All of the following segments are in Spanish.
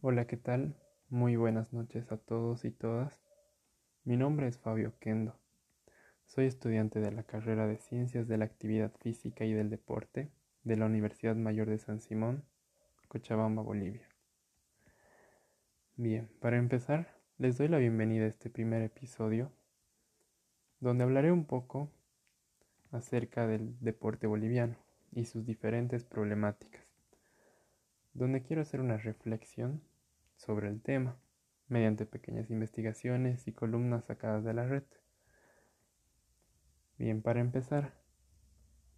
Hola, ¿qué tal? Muy buenas noches a todos y todas. Mi nombre es Fabio Kendo. Soy estudiante de la carrera de Ciencias de la Actividad Física y del Deporte de la Universidad Mayor de San Simón, Cochabamba, Bolivia. Bien, para empezar, les doy la bienvenida a este primer episodio, donde hablaré un poco acerca del deporte boliviano y sus diferentes problemáticas, donde quiero hacer una reflexión sobre el tema mediante pequeñas investigaciones y columnas sacadas de la red. Bien, para empezar,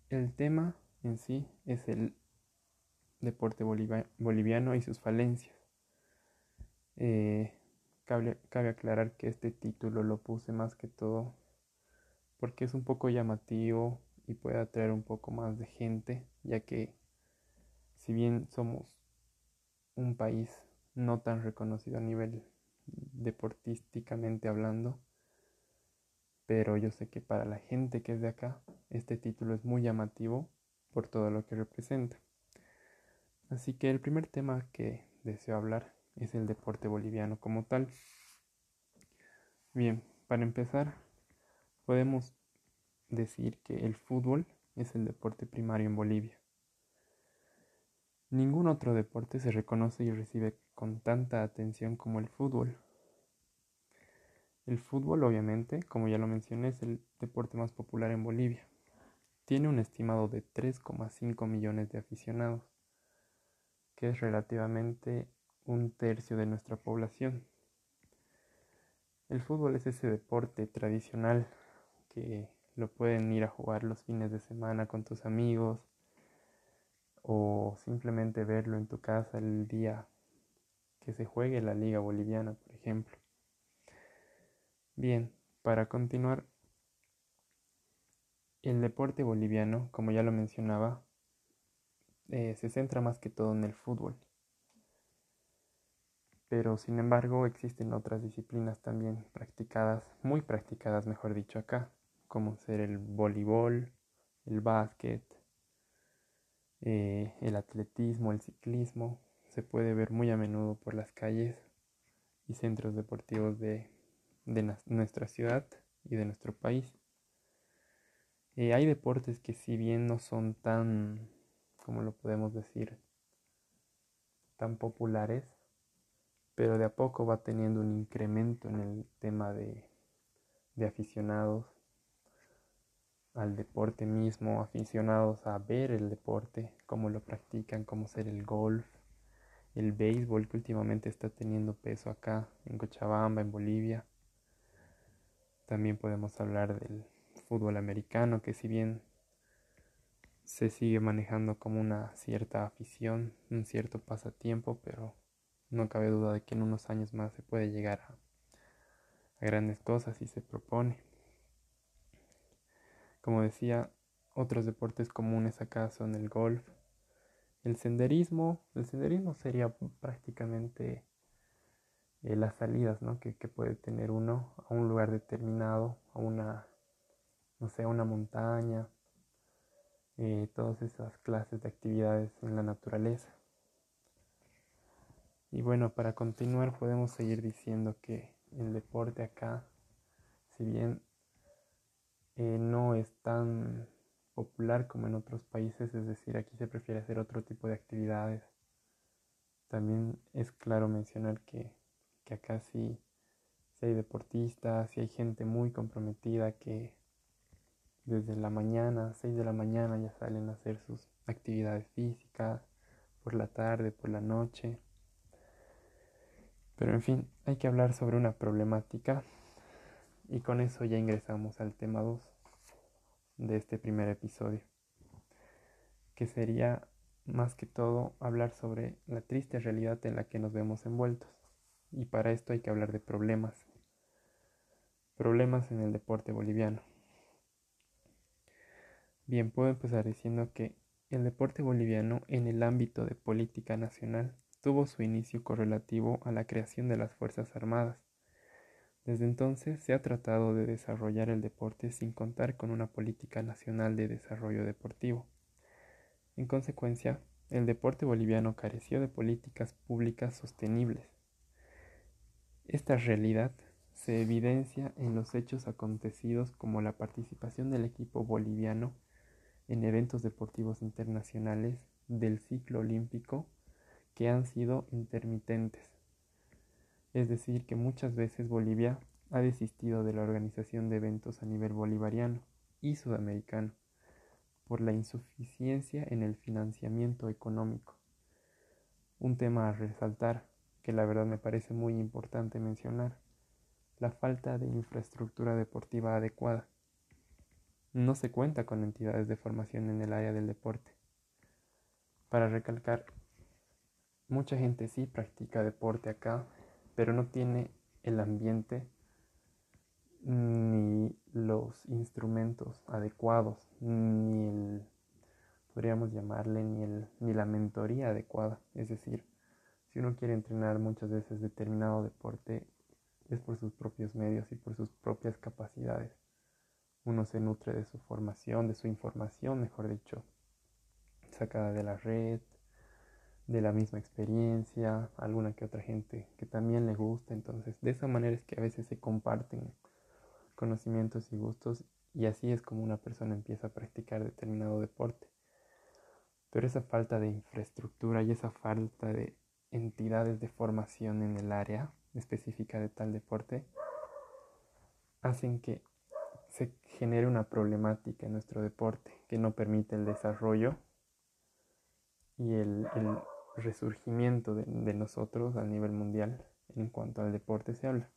el tema en sí es el deporte boliviano y sus falencias. Eh, cabe, cabe aclarar que este título lo puse más que todo porque es un poco llamativo y puede atraer un poco más de gente, ya que si bien somos un país no tan reconocido a nivel deportísticamente hablando, pero yo sé que para la gente que es de acá, este título es muy llamativo por todo lo que representa. Así que el primer tema que deseo hablar es el deporte boliviano como tal. Bien, para empezar, podemos decir que el fútbol es el deporte primario en Bolivia. Ningún otro deporte se reconoce y recibe con tanta atención como el fútbol. El fútbol, obviamente, como ya lo mencioné, es el deporte más popular en Bolivia. Tiene un estimado de 3,5 millones de aficionados, que es relativamente un tercio de nuestra población. El fútbol es ese deporte tradicional que lo pueden ir a jugar los fines de semana con tus amigos, o simplemente verlo en tu casa el día que se juegue la liga boliviana, por ejemplo. Bien, para continuar, el deporte boliviano, como ya lo mencionaba, eh, se centra más que todo en el fútbol. Pero sin embargo existen otras disciplinas también practicadas, muy practicadas mejor dicho acá, como ser el voleibol, el básquet, eh, el atletismo, el ciclismo, se puede ver muy a menudo por las calles y centros deportivos de, nuestra ciudad y de nuestro país. Eh, hay deportes que si bien no son tan, como lo podemos decir, tan populares, pero de a poco va teniendo un incremento en el tema de aficionados al deporte mismo, aficionados a ver el deporte, cómo lo practican, cómo ser el golf, el béisbol que últimamente está teniendo peso acá en Cochabamba, en Bolivia. También podemos hablar del fútbol americano, que si bien se sigue manejando como una cierta afición, un cierto pasatiempo, pero no cabe duda de que en unos años más se puede llegar a, a grandes cosas si se propone. Como decía, otros deportes comunes acá son el golf, el senderismo. El senderismo sería prácticamente eh, las salidas ¿no? que, puede tener uno a un lugar determinado, a una, no sé, a una montaña, eh, todas esas clases de actividades en la naturaleza. Y bueno, para continuar podemos seguir diciendo que el deporte acá, si bien eh, no es tan popular como en otros países, es decir, aquí se prefiere hacer otro tipo de actividades. También es claro mencionar que, acá sí, hay deportistas, sí hay gente muy comprometida que desde la mañana, 6 de la mañana ya salen a hacer sus actividades físicas, por la tarde, por la noche. Pero en fin, hay que hablar sobre una problemática y con eso ya ingresamos al tema 2 de este primer episodio, que sería más que todo hablar sobre la triste realidad en la que nos vemos envueltos. Y para esto hay que hablar de problemas. Problemas en el deporte boliviano. Bien, puedo empezar diciendo que el deporte boliviano en el ámbito de política nacional tuvo su inicio correlativo a la creación de las Fuerzas Armadas desde entonces se ha tratado de desarrollar el deporte sin contar con una política nacional de desarrollo deportivo. En consecuencia, el deporte boliviano careció de políticas públicas sostenibles. Esta realidad se evidencia en los hechos acontecidos como la participación del equipo boliviano en eventos deportivos internacionales del ciclo olímpico que han sido intermitentes. Es decir, que muchas veces Bolivia ha desistido de la organización de eventos a nivel bolivariano y sudamericano por la insuficiencia en el financiamiento económico. Un tema a resaltar que la verdad me parece muy importante mencionar, la falta de infraestructura deportiva adecuada. No se cuenta con entidades de formación en el área del deporte. Para recalcar, mucha gente sí practica deporte acá, pero no tiene el ambiente ni los instrumentos adecuados, ni el, podríamos llamarle, ni, el, ni la mentoría adecuada. Es decir, si uno quiere entrenar muchas veces determinado deporte, es por sus propios medios y por sus propias capacidades. Uno se nutre de su formación, de su información, mejor dicho, sacada de la red, de la misma experiencia, alguna que otra gente que también le gusta. Entonces, de esa manera es que a veces se comparten conocimientos y gustos y así es como una persona empieza a practicar determinado deporte. Pero esa falta de infraestructura y esa falta de entidades de formación en el área específica de tal deporte hacen que se genere una problemática en nuestro deporte que no permite el desarrollo y el, resurgimiento de, nosotros a nivel mundial en cuanto al deporte se habla.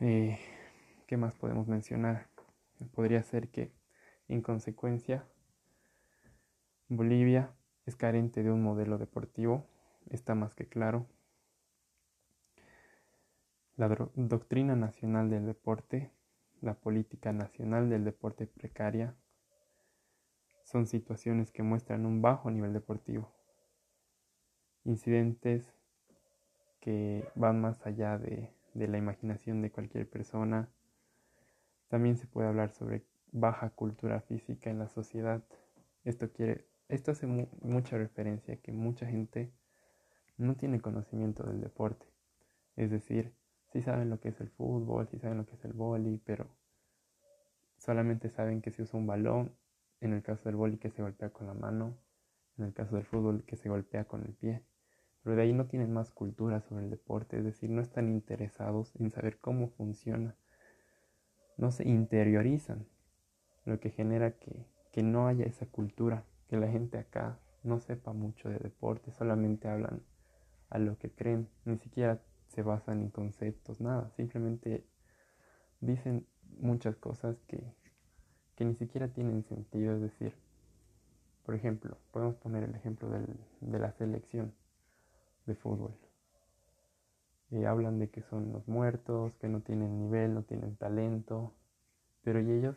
Eh, ¿Qué más podemos mencionar? Podría ser que, en consecuencia, Bolivia es carente de un modelo deportivo, está más que claro. La doctrina nacional del deporte, la política nacional del deporte precaria, son situaciones que muestran un bajo nivel deportivo. Incidentes que van más allá de de la imaginación de cualquier persona. También se puede hablar sobre baja cultura física en la sociedad. Esto quiere, esto hace mucha referencia a que mucha gente no tiene conocimiento del deporte. Es decir, sí saben lo que es el fútbol, sí saben lo que es el vóley, pero solamente saben que se usa un balón, en el caso del vóley que se golpea con la mano, en el caso del fútbol que se golpea con el pie. Pero de ahí no tienen más cultura sobre el deporte, es decir, no están interesados en saber cómo funciona, no se interiorizan, lo que genera que, que no haya esa cultura, que la gente acá no sepa mucho de deporte, solamente hablan a lo que creen, ni siquiera se basan en conceptos, nada, simplemente dicen muchas cosas que, que ni siquiera tienen sentido, es decir, por ejemplo, podemos poner el ejemplo del, de la selección de fútbol. Y hablan de que son los muertos, que no tienen nivel, no tienen talento. Pero ¿y ellos?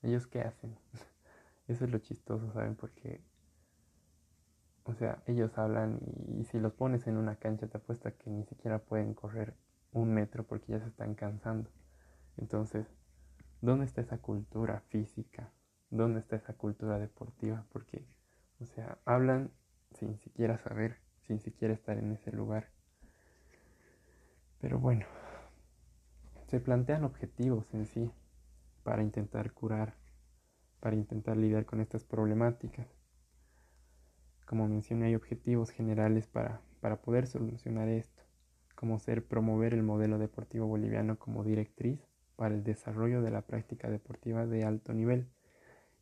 ¿Ellos qué hacen? Eso es lo chistoso, ¿saben? Porque, o sea, ellos hablan y, y si los pones en una cancha te apuesta que ni siquiera pueden correr un metro porque ya se están cansando. Entonces, ¿dónde está esa cultura física? ¿Dónde está esa cultura deportiva? Porque, o sea, hablan sin siquiera saber sin siquiera estar en ese lugar. Pero bueno, se plantean objetivos en sí para intentar curar, para intentar lidiar con estas problemáticas. Como mencioné, hay objetivos generales para, para poder solucionar esto, como ser promover el modelo deportivo boliviano como directriz para el desarrollo de la práctica deportiva de alto nivel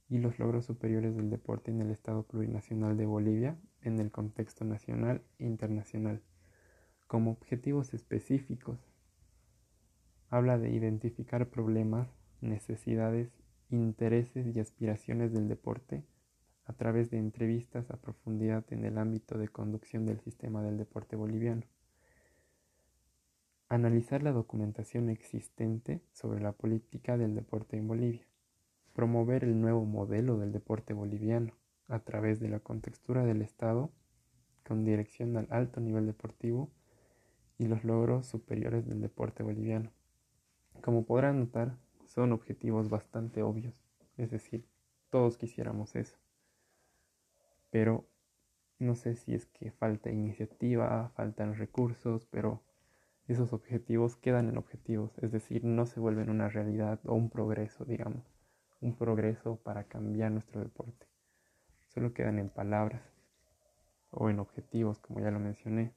y los logros superiores del deporte en el Estado plurinacional de Bolivia en el contexto nacional e internacional. Como objetivos específicos, habla de identificar problemas, necesidades, intereses y aspiraciones del deporte a través de entrevistas a profundidad en el ámbito de conducción del sistema del deporte boliviano. Analizar la documentación existente sobre la política del deporte en Bolivia. Promover el nuevo modelo del deporte boliviano a través de la contextura del Estado con dirección al alto nivel deportivo y los logros superiores del deporte boliviano. Como podrán notar, son objetivos bastante obvios, es decir, todos quisiéramos eso. pero no sé si es que falta iniciativa, faltan recursos, pero esos objetivos quedan en objetivos, es decir, no se vuelven una realidad o un progreso, digamos, un progreso para cambiar nuestro deporte. Solo quedan en palabras o en objetivos, como ya lo mencioné.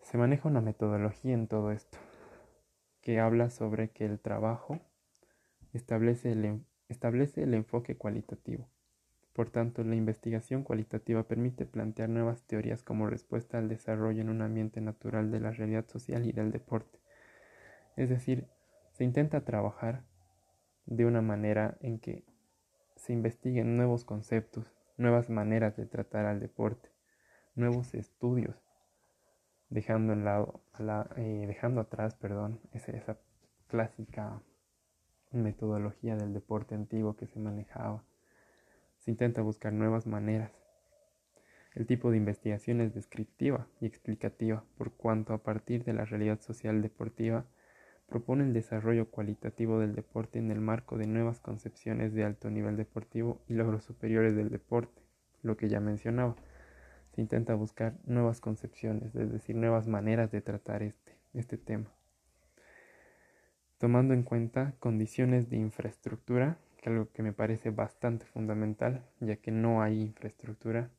Se maneja una metodología en todo esto que habla sobre que el trabajo establece el, establece el enfoque cualitativo. Por tanto, la investigación cualitativa permite plantear nuevas teorías como respuesta al desarrollo en un ambiente natural de la realidad social y del deporte. Es decir, se intenta trabajar de una manera en que se investiguen nuevos conceptos, nuevas maneras de tratar al deporte, nuevos estudios, dejando, lado, eh, dejando atrás perdón, esa clásica metodología del deporte antiguo que se manejaba se intenta buscar nuevas maneras. El tipo de investigación es descriptiva y explicativa, por cuanto a partir de la realidad social deportiva propone el desarrollo cualitativo del deporte en el marco de nuevas concepciones de alto nivel deportivo y logros superiores del deporte, lo que ya mencionaba. Se intenta buscar nuevas concepciones, es decir, nuevas maneras de tratar este, este tema. Tomando en cuenta condiciones de infraestructura que algo que me parece bastante fundamental, ya que no hay infraestructura,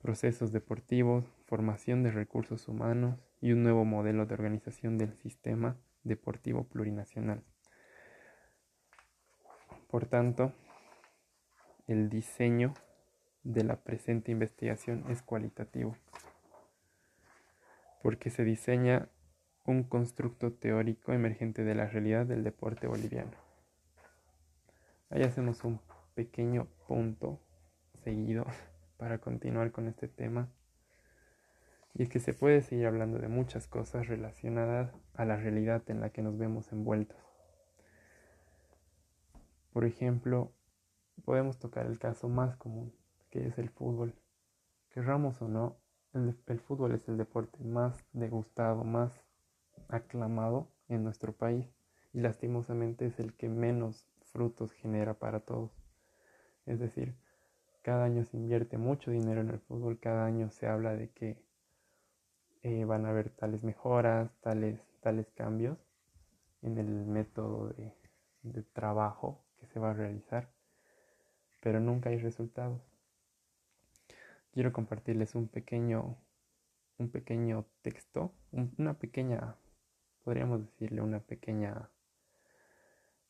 procesos deportivos, formación de recursos humanos y un nuevo modelo de organización del sistema deportivo plurinacional. Por tanto, el diseño de la presente investigación es cualitativo, porque se diseña un constructo teórico emergente de la realidad del deporte boliviano. Ahí hacemos un pequeño punto seguido para continuar con este tema. Y es que se puede seguir hablando de muchas cosas relacionadas a la realidad en la que nos vemos envueltos. Por ejemplo, podemos tocar el caso más común, que es el fútbol. Querramos o no, el, el fútbol es el deporte más degustado, más aclamado en nuestro país y lastimosamente es el que menos frutos genera para todos. Es decir, cada año se invierte mucho dinero en el fútbol, cada año se habla de que eh, van a haber tales mejoras, tales, tales cambios en el método de, de trabajo que se va a realizar, pero nunca hay resultados. Quiero compartirles un pequeño, un pequeño texto, una pequeña, podríamos decirle una pequeña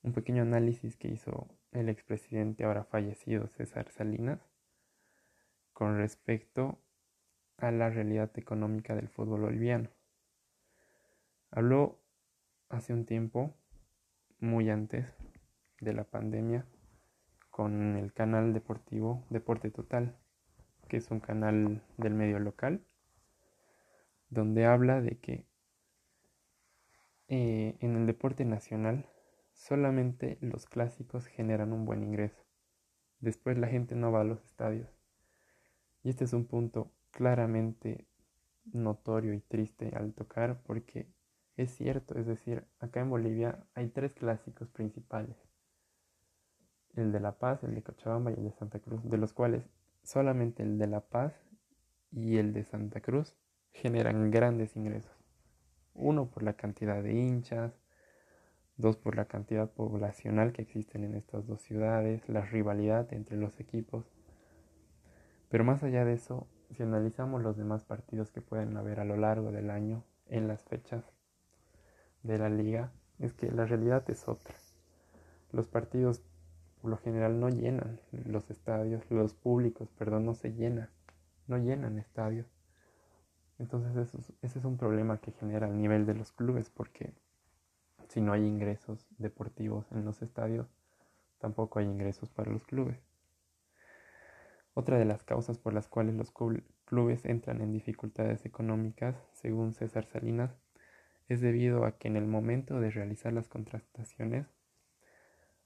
un pequeño análisis que hizo el expresidente ahora fallecido César Salinas con respecto a la realidad económica del fútbol boliviano. Habló hace un tiempo, muy antes de la pandemia, con el canal deportivo Deporte Total, que es un canal del medio local, donde habla de que eh, en el deporte nacional Solamente los clásicos generan un buen ingreso. Después la gente no va a los estadios. Y este es un punto claramente notorio y triste al tocar porque es cierto, es decir, acá en Bolivia hay tres clásicos principales. El de La Paz, el de Cochabamba y el de Santa Cruz, de los cuales solamente el de La Paz y el de Santa Cruz generan grandes ingresos. Uno por la cantidad de hinchas, dos por la cantidad poblacional que existen en estas dos ciudades, la rivalidad entre los equipos. Pero más allá de eso, si analizamos los demás partidos que pueden haber a lo largo del año en las fechas de la liga, es que la realidad es otra. Los partidos por lo general no llenan los estadios, los públicos, perdón, no se llenan, no llenan estadios. Entonces ese es un problema que genera a nivel de los clubes porque si no hay ingresos deportivos en los estadios, tampoco hay ingresos para los clubes. Otra de las causas por las cuales los clubes entran en dificultades económicas, según César Salinas, es debido a que en el momento de realizar las contrataciones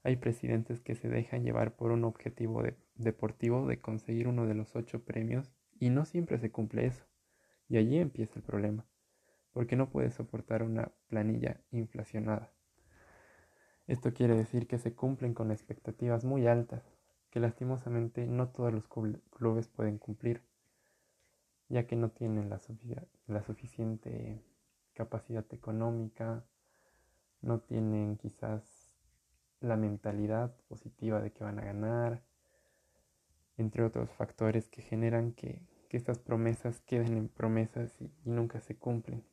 hay presidentes que se dejan llevar por un objetivo deportivo de conseguir uno de los ocho premios y no siempre se cumple eso. Y allí empieza el problema porque no puede soportar una planilla inflacionada. Esto quiere decir que se cumplen con expectativas muy altas que lastimosamente no todos los clubes pueden cumplir, ya que no tienen la, suficiente capacidad económica, no tienen quizás la mentalidad positiva de que van a ganar, entre otros factores que generan que, estas promesas queden en promesas y, nunca se cumplen.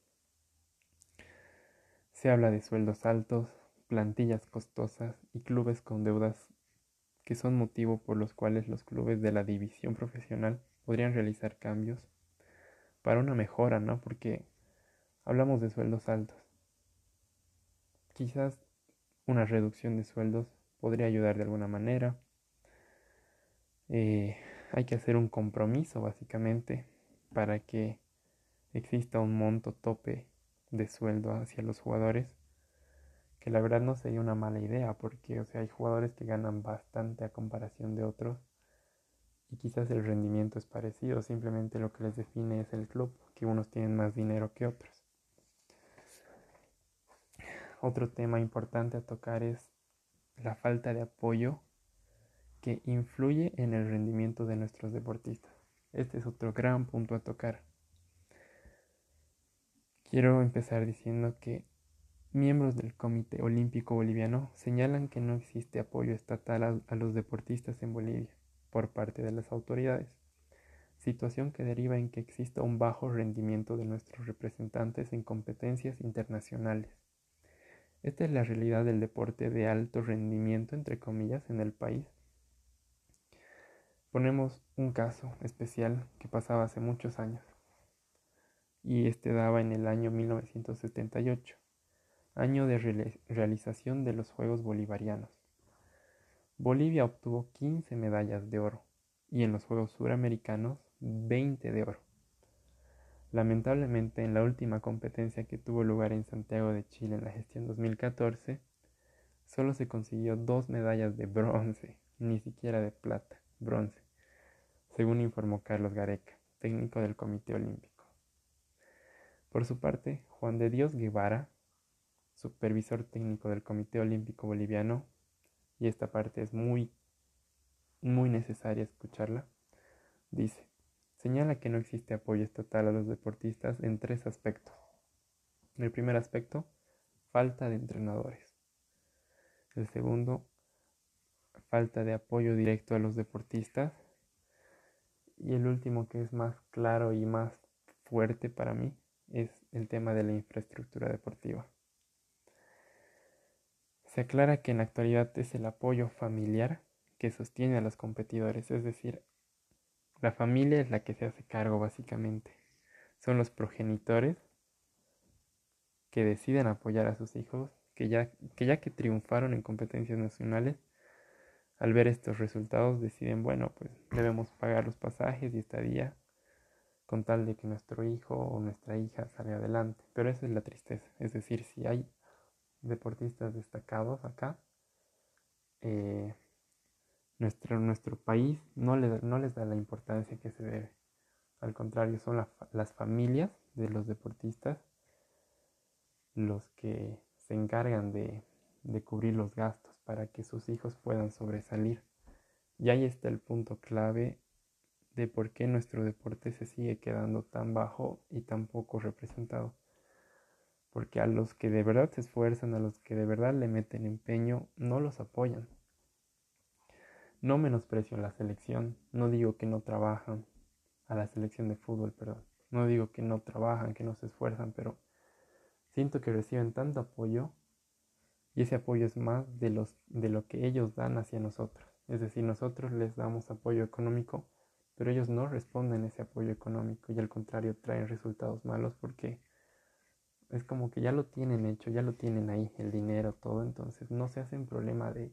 Se habla de sueldos altos, plantillas costosas y clubes con deudas que son motivo por los cuales los clubes de la división profesional podrían realizar cambios para una mejora, ¿no? Porque hablamos de sueldos altos. Quizás una reducción de sueldos podría ayudar de alguna manera. Eh, hay que hacer un compromiso básicamente para que exista un monto tope de sueldo hacia los jugadores que la verdad no sería una mala idea porque o sea hay jugadores que ganan bastante a comparación de otros y quizás el rendimiento es parecido simplemente lo que les define es el club que unos tienen más dinero que otros otro tema importante a tocar es la falta de apoyo que influye en el rendimiento de nuestros deportistas. Este es otro gran punto a tocar. Quiero empezar diciendo que miembros del Comité Olímpico Boliviano señalan que no existe apoyo estatal a, los deportistas en Bolivia por parte de las autoridades, situación que deriva en que exista un bajo rendimiento de nuestros representantes en competencias internacionales esta es la realidad del deporte de alto rendimiento, entre comillas, en el país. Ponemos un caso especial que pasaba hace muchos años y este daba en el año 1978, año de realización de los Juegos Bolivarianos. Bolivia obtuvo 15 medallas de oro y en los Juegos Suramericanos 20 de oro. Lamentablemente, en la última competencia que tuvo lugar en Santiago de Chile en la gestión 2014, solo se consiguió dos medallas de bronce, ni siquiera de plata, bronce, según informó Carlos Gareca, técnico del Comité Olímpico. Por su parte, Juan de Dios Guevara, supervisor técnico del Comité Olímpico Boliviano, y esta parte es muy, muy necesaria escucharla, dice, señala que no existe apoyo estatal a los deportistas en tres aspectos. El primer aspecto, falta de entrenadores. El segundo, falta de apoyo directo a los deportistas. Y el último, que es más claro y más fuerte para mí, es el tema de la infraestructura deportiva. Se aclara que en la actualidad es el apoyo familiar que sostiene a los competidores, es decir, la familia es la que se hace cargo básicamente. Son los progenitores que deciden apoyar a sus hijos, que ya, que ya que triunfaron en competencias nacionales, al ver estos resultados deciden, bueno, pues debemos pagar los pasajes y estadía con tal de que nuestro hijo o nuestra hija salga adelante. Pero esa es la tristeza. Es decir, si hay deportistas destacados acá, eh, nuestro, nuestro país no, no les da la importancia que se debe. Al contrario, son las familias de los deportistas los que se encargan de, de cubrir los gastos para que sus hijos puedan sobresalir. Y ahí está el punto clave de por qué nuestro deporte se sigue quedando tan bajo y tan poco representado. Porque a los que de verdad se esfuerzan, a los que de verdad le meten empeño, no los apoyan. No menosprecio a la selección, no digo que no trabajan, a la selección de fútbol, perdón. No digo que no trabajan, que no se esfuerzan, pero siento que reciben tanto apoyo y ese apoyo es más de, los, de lo que ellos dan hacia nosotros. Es decir, nosotros les damos apoyo económico, pero ellos no responden ese apoyo económico y al contrario traen resultados malos porque es como que ya lo tienen hecho, ya lo tienen ahí, el dinero, todo, entonces no se hacen problema de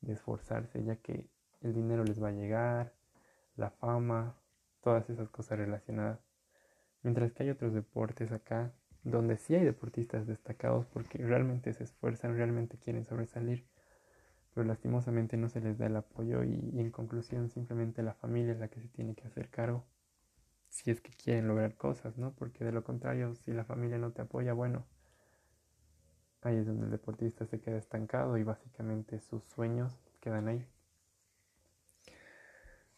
de esforzarse, ya que el dinero les va a llegar, la fama, todas esas cosas relacionadas. Mientras que hay otros deportes acá donde sí hay deportistas destacados porque realmente se esfuerzan, realmente quieren sobresalir, pero lastimosamente no se les da el apoyo y, en conclusión simplemente la familia es la que se tiene que hacer cargo si es que quieren lograr cosas, ¿no? Porque de lo contrario, si la familia no te apoya, bueno, Ahí es donde el deportista se queda estancado y básicamente sus sueños quedan ahí.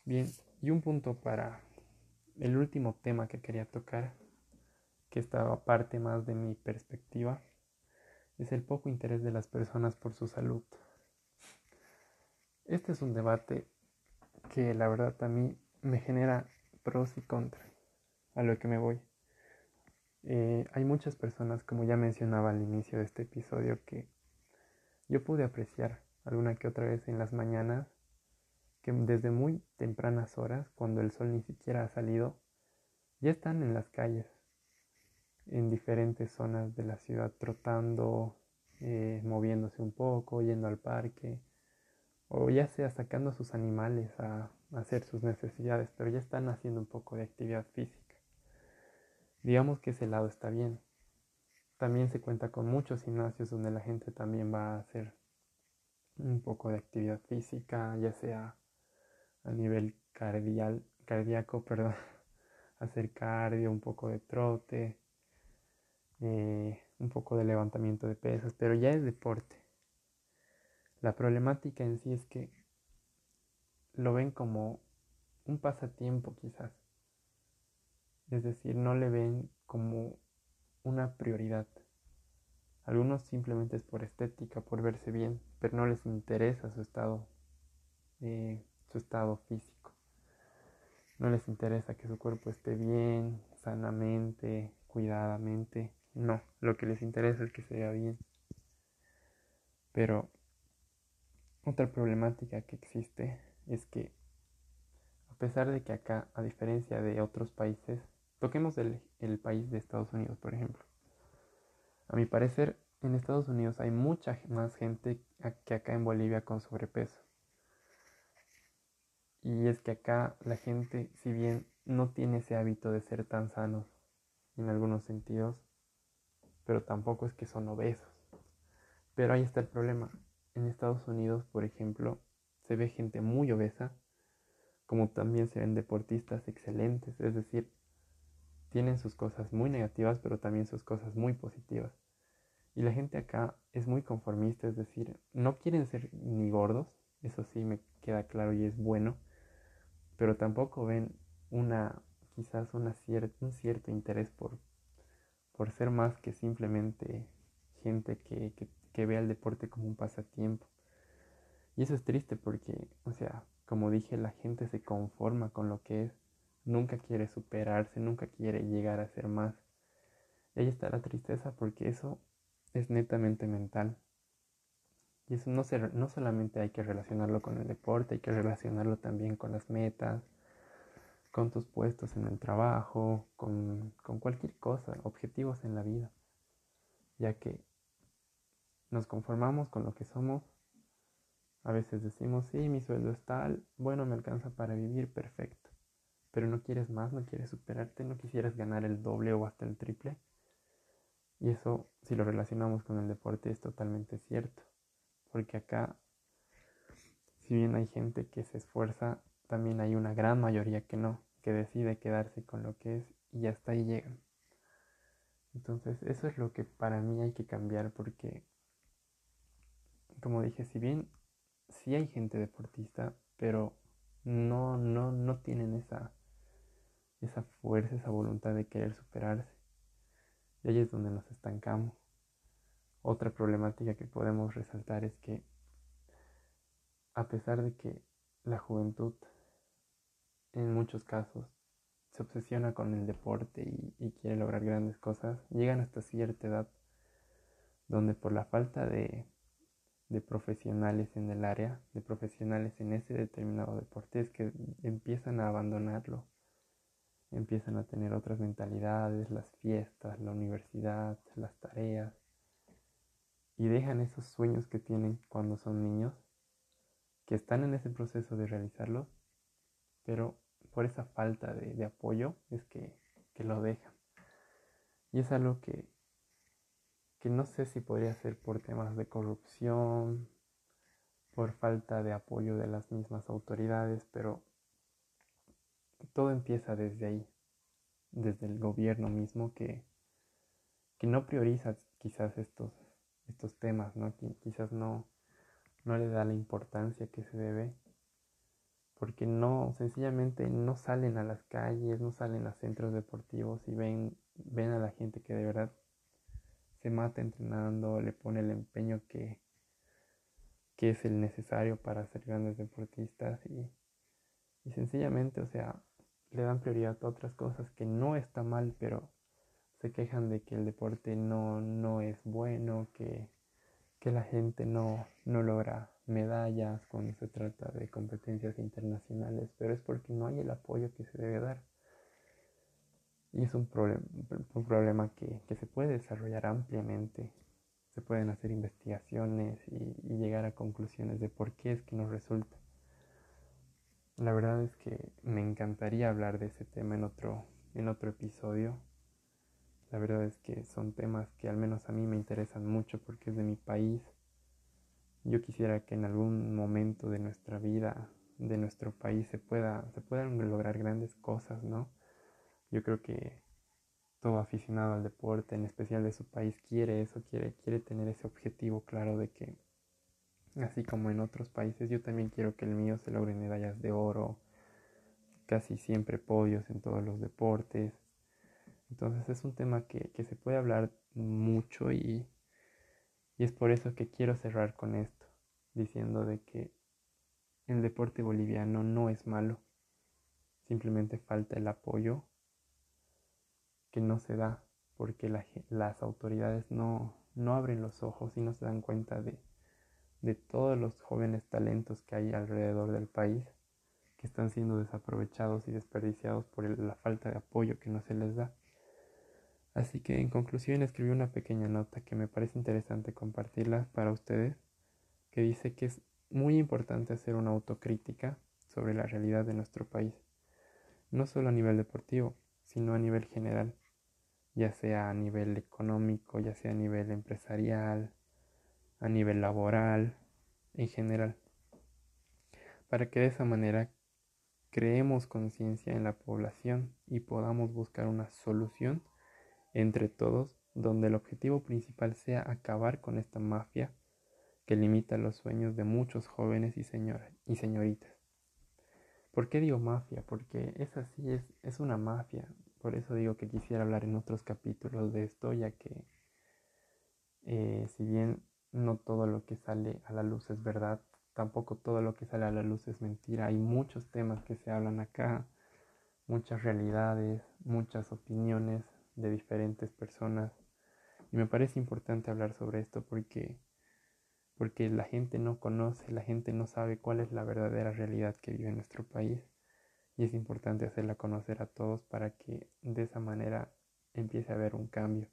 Bien, y un punto para el último tema que quería tocar, que estaba parte más de mi perspectiva, es el poco interés de las personas por su salud. Este es un debate que la verdad a mí me genera pros y contras, a lo que me voy. Eh, hay muchas personas, como ya mencionaba al inicio de este episodio, que yo pude apreciar alguna que otra vez en las mañanas que desde muy tempranas horas, cuando el sol ni siquiera ha salido, ya están en las calles, en diferentes zonas de la ciudad, trotando, eh, moviéndose un poco, yendo al parque, o ya sea sacando a sus animales a, hacer sus necesidades, pero ya están haciendo un poco de actividad física. Digamos que ese lado está bien. También se cuenta con muchos gimnasios donde la gente también va a hacer un poco de actividad física, ya sea a nivel cardial, cardíaco, perdón, hacer cardio, un poco de trote, eh, un poco de levantamiento de pesas, pero ya es deporte. La problemática en sí es que lo ven como un pasatiempo quizás. Es decir, no le ven como una prioridad. Algunos simplemente es por estética, por verse bien, pero no les interesa su estado eh, su estado físico. No les interesa que su cuerpo esté bien, sanamente, cuidadamente. No, lo que les interesa es que se vea bien. Pero otra problemática que existe es que a pesar de que acá, a diferencia de otros países, toquemos el, país de Estados Unidos, por ejemplo. A mi parecer, en Estados Unidos hay mucha más gente que acá en Bolivia con sobrepeso. Y es que acá la gente, si bien no tiene ese hábito de ser tan sanos en algunos sentidos, pero tampoco es que son obesos. Pero ahí está el problema. En Estados Unidos, por ejemplo, se ve gente muy obesa, como también se ven deportistas excelentes, es decir, tienen sus cosas muy negativas, pero también sus cosas muy positivas. Y la gente acá es muy conformista, es decir, no quieren ser ni gordos, eso sí me queda claro y es bueno, pero tampoco ven una, quizás una un cierto interés por, por ser más que simplemente gente que, que vea el deporte como un pasatiempo. Y eso es triste porque, o sea, como dije, la gente se conforma con lo que es, nunca quiere superarse, nunca quiere llegar a ser más. Y ahí está la tristeza porque eso es netamente mental. Y eso no, no solamente hay que relacionarlo con el deporte, hay que relacionarlo también con las metas, con tus puestos en el trabajo, con, con cualquier cosa, objetivos en la vida. Ya que nos conformamos con lo que somos. A veces decimos, sí, mi sueldo es tal, bueno, me alcanza para vivir, perfecto. Pero no quieres más, no quieres superarte, no quisieras ganar el doble o hasta el triple. Y eso, si lo relacionamos con el deporte, es totalmente cierto porque acá, si bien hay gente que se esfuerza, también hay una gran mayoría que no, que decide quedarse con lo que es y hasta ahí llegan. Entonces, eso es lo que para mí hay que cambiar porque, como dije, si bien sí hay gente deportista, pero no, no, no tienen esa, esa fuerza, esa voluntad de querer superarse. Y ahí es donde nos estancamos. Otra problemática que podemos resaltar es que a pesar de que la juventud en muchos casos se obsesiona con el deporte y, quiere lograr grandes cosas, llegan hasta cierta edad donde por la falta de, de profesionales en el área, de profesionales en ese determinado deporte, es que empiezan a abandonarlo, empiezan a tener otras mentalidades, las fiestas, la universidad, las tareas, y dejan esos sueños que tienen cuando son niños, que están en ese proceso de realizarlos, pero por esa falta de, apoyo es que, lo dejan. Y es algo que, que no sé si podría ser por temas de corrupción, por falta de apoyo de las mismas autoridades, pero todo empieza desde ahí, desde el gobierno mismo que, que no prioriza quizás estos, estos temas, ¿no? Quizás no, no le da la importancia que se debe, porque no, sencillamente no salen a las calles, no salen a centros deportivos y ven, ven a la gente que de verdad se mata entrenando, le pone el empeño que, que es el necesario para ser grandes deportistas y, y sencillamente, o sea, le dan prioridad a otras cosas que no está mal, pero se quejan de que el deporte no, no es bueno, que, que la gente no, no logra medallas cuando se trata de competencias internacionales, pero es porque no hay el apoyo que se debe dar. Y es un, problem un problema que, que, se puede desarrollar ampliamente. Se pueden hacer investigaciones y, llegar a conclusiones de por qué es que nos resulta. La verdad es que me encantaría hablar de ese tema en otro, en otro episodio. La verdad es que son temas que al menos a mí me interesan mucho porque es de mi país yo quisiera que en algún momento de nuestra vida, de nuestro país, se, pueda, se puedan lograr grandes cosas, ¿no? Yo creo que todo aficionado al deporte, en especial de su país, quiere eso, quiere, quiere tener ese objetivo claro de que, así como en otros países, yo también quiero que el mío se logre medallas de oro, casi siempre podios en todos los deportes. Entonces es un tema que, que se puede hablar mucho y, y es por eso que quiero cerrar con esto, diciendo de que el deporte boliviano no es malo, simplemente falta el apoyo que no se da porque las autoridades no, no, abren los ojos y no se dan cuenta de, de todos los jóvenes talentos que hay alrededor del país que están siendo desaprovechados y desperdiciados por la falta de apoyo que no se les da. Así que en conclusión escribí una pequeña nota que me parece interesante compartirla para ustedes, que dice que es muy importante hacer una autocrítica sobre la realidad de nuestro país, no solo a nivel deportivo, sino a nivel general, ya sea a nivel económico, ya sea a nivel empresarial, a nivel laboral, en general, para que de esa manera creemos conciencia en la población y podamos buscar una solución entre todos, donde el objetivo principal sea acabar con esta mafia que limita los sueños de muchos jóvenes y, y señoritas. ¿Por qué digo mafia? Porque es así, es, es una mafia. Por eso digo que quisiera hablar en otros capítulos de esto, ya que eh, si bien no todo lo que sale a la luz es verdad, tampoco todo lo que sale a la luz es mentira. Hay muchos temas que se hablan acá, muchas realidades, muchas opiniones, de diferentes personas. Y me parece importante hablar sobre esto porque, porque la gente no conoce, la gente no sabe cuál es la verdadera realidad que vive en nuestro país. Y es importante hacerla conocer a todos para que de esa manera empiece a haber un cambio.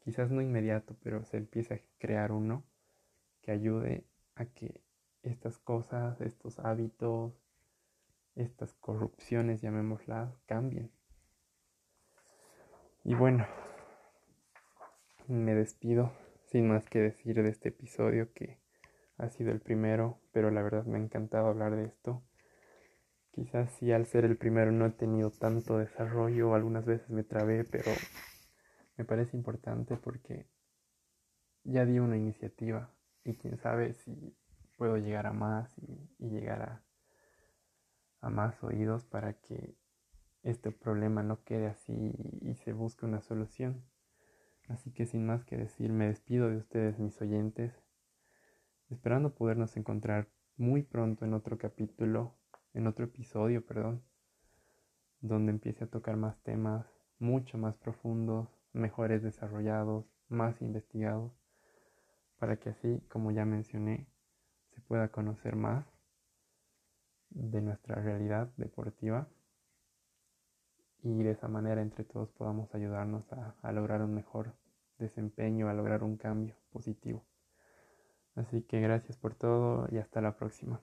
Quizás no inmediato, pero se empiece a crear uno que ayude a que estas cosas, estos hábitos, estas corrupciones, llamémoslas, cambien. Y bueno, me despido sin más que decir de este episodio que ha sido el primero, pero la verdad me ha encantado hablar de esto. Quizás si al ser el primero no he tenido tanto desarrollo, algunas veces me trabé, pero me parece importante porque ya di una iniciativa y quién sabe si puedo llegar a más y, llegar a, a más oídos para que este problema no quede así y se busque una solución. Así que sin más que decir, me despido de ustedes, mis oyentes, esperando podernos encontrar muy pronto en otro capítulo, en otro episodio, perdón, donde empiece a tocar más temas mucho más profundos, mejores desarrollados, más investigados, para que así, como ya mencioné, se pueda conocer más de nuestra realidad deportiva y de esa manera entre todos podamos ayudarnos a, lograr un mejor desempeño, a lograr un cambio positivo. Así que gracias por todo y hasta la próxima.